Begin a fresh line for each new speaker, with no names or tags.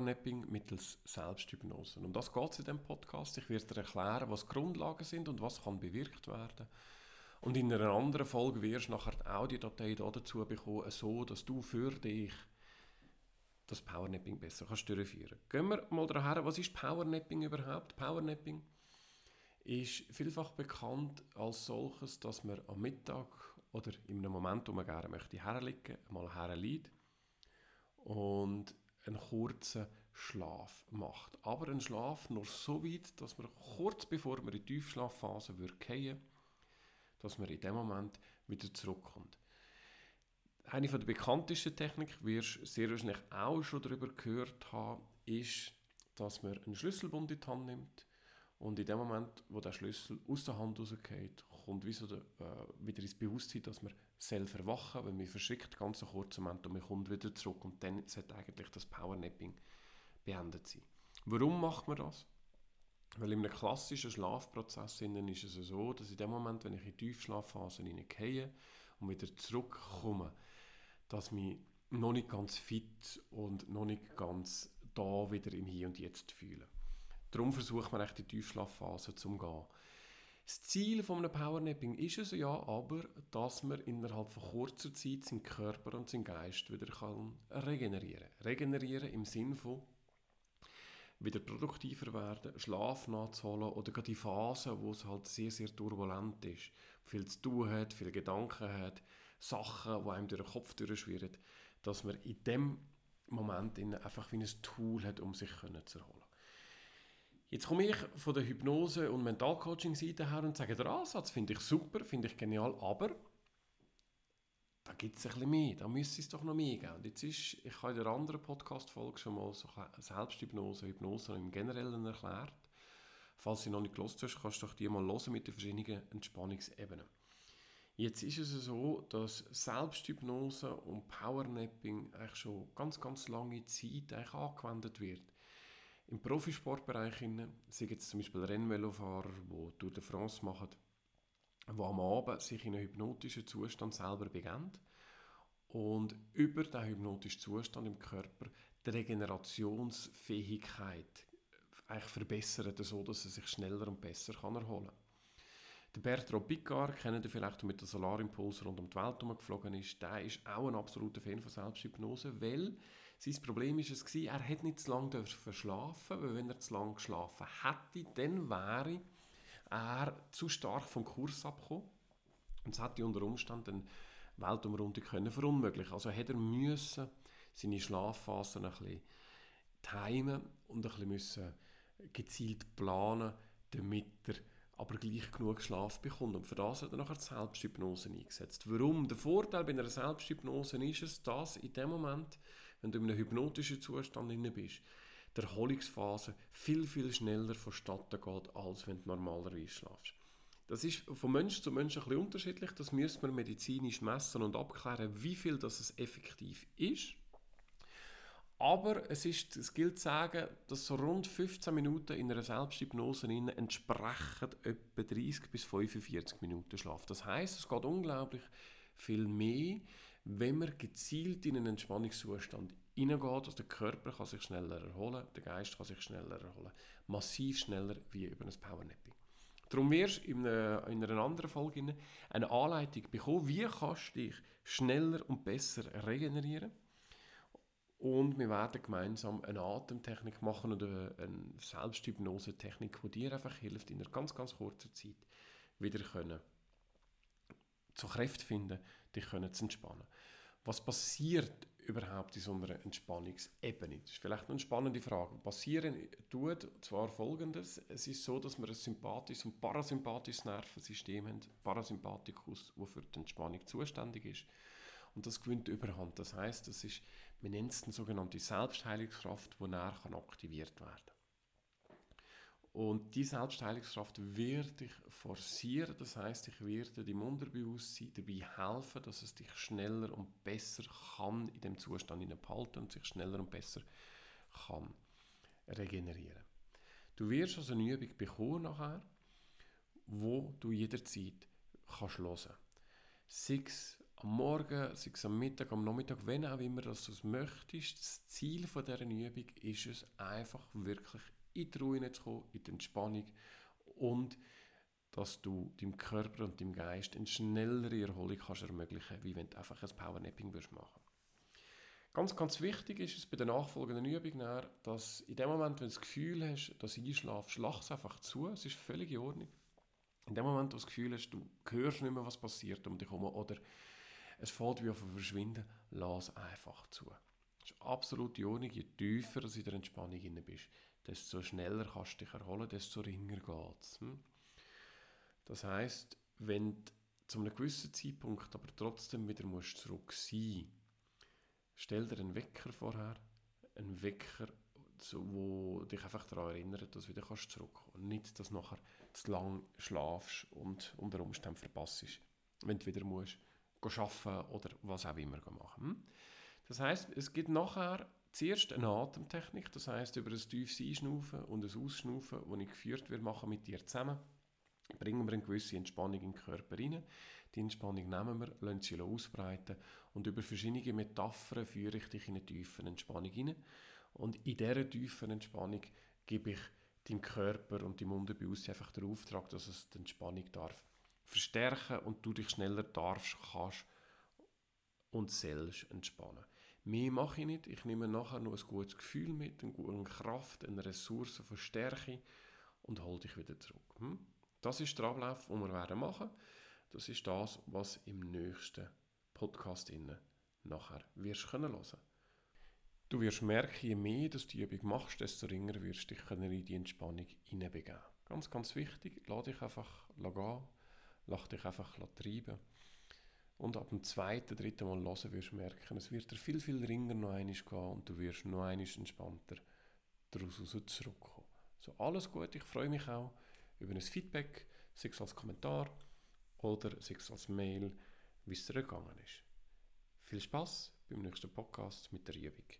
Powernapping mittels Selbsthypnose. Um das geht es in diesem Podcast. Ich werde dir erklären, was Grundlagen sind und was kann bewirkt werden. Und in einer anderen Folge wirst du nachher die Audiodatei dazu bekommen, so dass du für dich das Powernapping besser kannst durchführen kannst. Gehen wir mal daher, was ist Powernapping überhaupt? Powernapping ist vielfach bekannt als solches, dass man am Mittag oder in einem Moment, wo man gerne möchte herliegen, mal herliegt und einen kurzen Schlaf macht. Aber ein Schlaf nur so weit, dass man kurz bevor man in die Tiefschlafphase fallen dass man in dem Moment wieder zurückkommt. Eine der bekanntesten Techniken, wirst du sehr wahrscheinlich auch schon darüber gehört haben, ist, dass man einen Schlüsselbund in die Hand nimmt und in dem Moment, wo der Schlüssel aus der Hand rausgeht, kommt wie so der, äh, wieder ins Bewusstsein, dass man selber erwachen, weil man verschrickt ganz einen kurzen Moment und man kommt wieder zurück und dann sollte eigentlich das Powernapping beendet sein. Warum macht man das? Weil in einem klassischen Schlafprozess ist es so, dass in dem Moment, wenn ich in die Tiefschlafphase hineingehe und wieder zurückkomme, dass mich noch nicht ganz fit und noch nicht ganz da wieder im Hier und Jetzt fühle. Darum versucht man echt die Tiefschlafphase zu gehen. Das Ziel von einem Powernapping ist es ja aber, dass man innerhalb von kurzer Zeit seinen Körper und seinen Geist wieder kann regenerieren kann. Regenerieren im Sinne von wieder produktiver werden, Schlaf nachzuholen oder gerade die Phase, wo es halt sehr, sehr turbulent ist, viel zu tun hat, viele Gedanken hat, Sachen, die einem durch den Kopf durchschwirren, dass man in dem Moment einfach wie ein Tool hat, um sich zu erholen. Jetzt komme ich von der Hypnose- und Mentalcoaching-Seite her und sage, der Ansatz finde ich super, finde ich genial, aber da gibt es ein bisschen mehr, da müsste es doch noch mehr geben. Und jetzt ist, ich habe in der anderen Podcast-Folge schon mal so Selbsthypnose, Hypnose im Generellen erklärt. Falls du noch nicht gelost hast, kannst du doch die mal hören mit den verschiedenen Entspannungsebenen. Jetzt ist es so, dass Selbsthypnose und Powernapping eigentlich schon ganz, ganz lange Zeit eigentlich angewendet wird. Im Profisportbereich sind jetzt zum Beispiel Rennvelofahrer, die Tour de France machen, die am Abend sich in einen hypnotischen Zustand selber begeben und über den hypnotischen Zustand im Körper die Regenerationsfähigkeit eigentlich verbessern, so dass er sich schneller und besser erholen kann. Der Bertrand Picard, kennen ihr vielleicht, der mit dem Solarimpuls rund um die Welt geflogen ist, der ist auch ein absoluter Fan von Selbsthypnose, weil sein Problem ist es er hätte nicht zu lange verschlafen, weil wenn er zu lange geschlafen hätte, dann wäre er zu stark vom Kurs abgekommen und es hätte unter Umständen eine Weltumrundung können verunmöglichen. Also hätte er müssen seine Schlafphasen ein bisschen timen und ein bisschen müssen gezielt planen, damit er aber gleich genug Schlaf bekommt. Und für das hat er nachher die Selbsthypnose eingesetzt. Warum? Der Vorteil bei einer Selbsthypnose ist es, dass in dem Moment wenn du in einem hypnotischen Zustand inne bist, der Erholungsphase viel, viel schneller vonstatten geht, als wenn du normalerweise schlafst. Das ist von Mensch zu Mensch ein bisschen unterschiedlich. Das müssen wir medizinisch messen und abklären, wie viel das effektiv ist. Aber es, ist, es gilt zu sagen, dass so rund 15 Minuten in einer Selbsthypnose entsprechen etwa 30 bis 45 Minuten Schlaf. Das heißt, es geht unglaublich viel mehr, wenn man gezielt in einen Entspannungszustand hineingeht, also der Körper kann sich schneller erholen, der Geist kann sich schneller erholen. Massiv schneller wie über ein Powernapping. Darum wirst du in einer, in einer anderen Folge eine Anleitung bekommen, wie kannst du dich schneller und besser regenerieren. Und wir werden gemeinsam eine Atemtechnik machen oder eine Selbsthypnose-Technik, die dir einfach hilft, in einer ganz, ganz kurzen Zeit wieder können zu Kräfte finden, dich können zu entspannen. Was passiert überhaupt in so einer Entspannungsebene? Das ist vielleicht eine spannende Frage. Passieren tut zwar folgendes: Es ist so, dass wir ein sympathisches und parasympathisches Nervensystem haben. Parasympathikus, der für die Entspannung zuständig ist. Und das gewinnt Überhand. Das heißt, das ist, wir nennen es eine sogenannte Selbstheilungskraft, die näher aktiviert werden kann. Und diese Selbstheilungskraft werde ich forcieren, das heißt, ich werde dem Unterbewusstsein dabei helfen, dass es dich schneller und besser kann in dem Zustand behalten und sich schneller und besser kann regenerieren. Du wirst also eine Übung bekommen nachher, wo du jederzeit kannst hören. Sei am Morgen, sei es am Mittag, am Nachmittag, wenn auch immer das du es möchtest, das Ziel von dieser Übung ist es, einfach wirklich in die Ruhe zu kommen, in die Entspannung und dass du deinem Körper und deinem Geist eine schnellere Erholung kannst ermöglichen wie wenn du einfach ein Powernapping machen würdest Ganz, ganz wichtig ist es bei der nachfolgenden Übung, dass in dem Moment, wenn du das Gefühl hast, dass du einschlafst, lach es einfach zu, es ist völlig in Ordnung. In dem Moment, wo du das Gefühl hast, du hörst nicht mehr, was passiert um dich herum oder es fällt wie auf ein Verschwinden, lass einfach zu. Das ist absolut in Ordnung. Je tiefer du in der Entspannung drin bist, desto schneller kannst du dich erholen, desto ringer geht es. Hm? Das heisst, wenn du zu einem gewissen Zeitpunkt aber trotzdem wieder musst zurück sein stell dir einen Wecker vorher, einen Wecker, wo dich einfach daran erinnert, dass du wieder kannst zurückkommen kannst. Nicht, dass du nachher zu lang schlafst und unter Umständen verpasst, wenn du wieder musst arbeiten oder was auch immer machen. Hm? Das heißt, es gibt nachher zuerst eine Atemtechnik, das heißt über ein tiefes Einschnaufen und ein Ausschnaufen, das ich geführt wird, machen mit dir zusammen. Bringen wir eine gewisse Entspannung in den Körper rein. Die Entspannung nehmen wir, lassen sie ausbreiten und über verschiedene Metaphern führe ich dich in eine tiefe Entspannung hinein. Und in dieser tiefen Entspannung gebe ich deinem Körper und deinem Unterbewusstsein einfach den Auftrag, dass es die Entspannung darf verstärken und du dich schneller darfst, kannst und selbst entspannen. Mehr mache ich nicht. Ich nehme nachher noch ein gutes Gefühl mit, eine gute Kraft, eine Ressource von Stärke und hole dich wieder zurück. Hm? Das ist der Ablauf, den wir werden machen. Das ist das, was im nächsten Podcast innen nachher wirst können hören. Du wirst merken, je mehr du die Übung machst, desto ringer wirst du dich in die Entspannung hineinbegeben. Ganz, ganz wichtig, lass dich einfach gehen, lass dich einfach treiben. Und ab dem zweiten, dritten Mal hören wirst du merken, es wird dir viel, viel ringer noch einmal gehen und du wirst noch einmal entspannter daraus zurückkommen. So, alles gut, ich freue mich auch über ein Feedback, sei es als Kommentar oder sei es als Mail, wie es dir gegangen ist. Viel Spaß beim nächsten Podcast mit der Übung.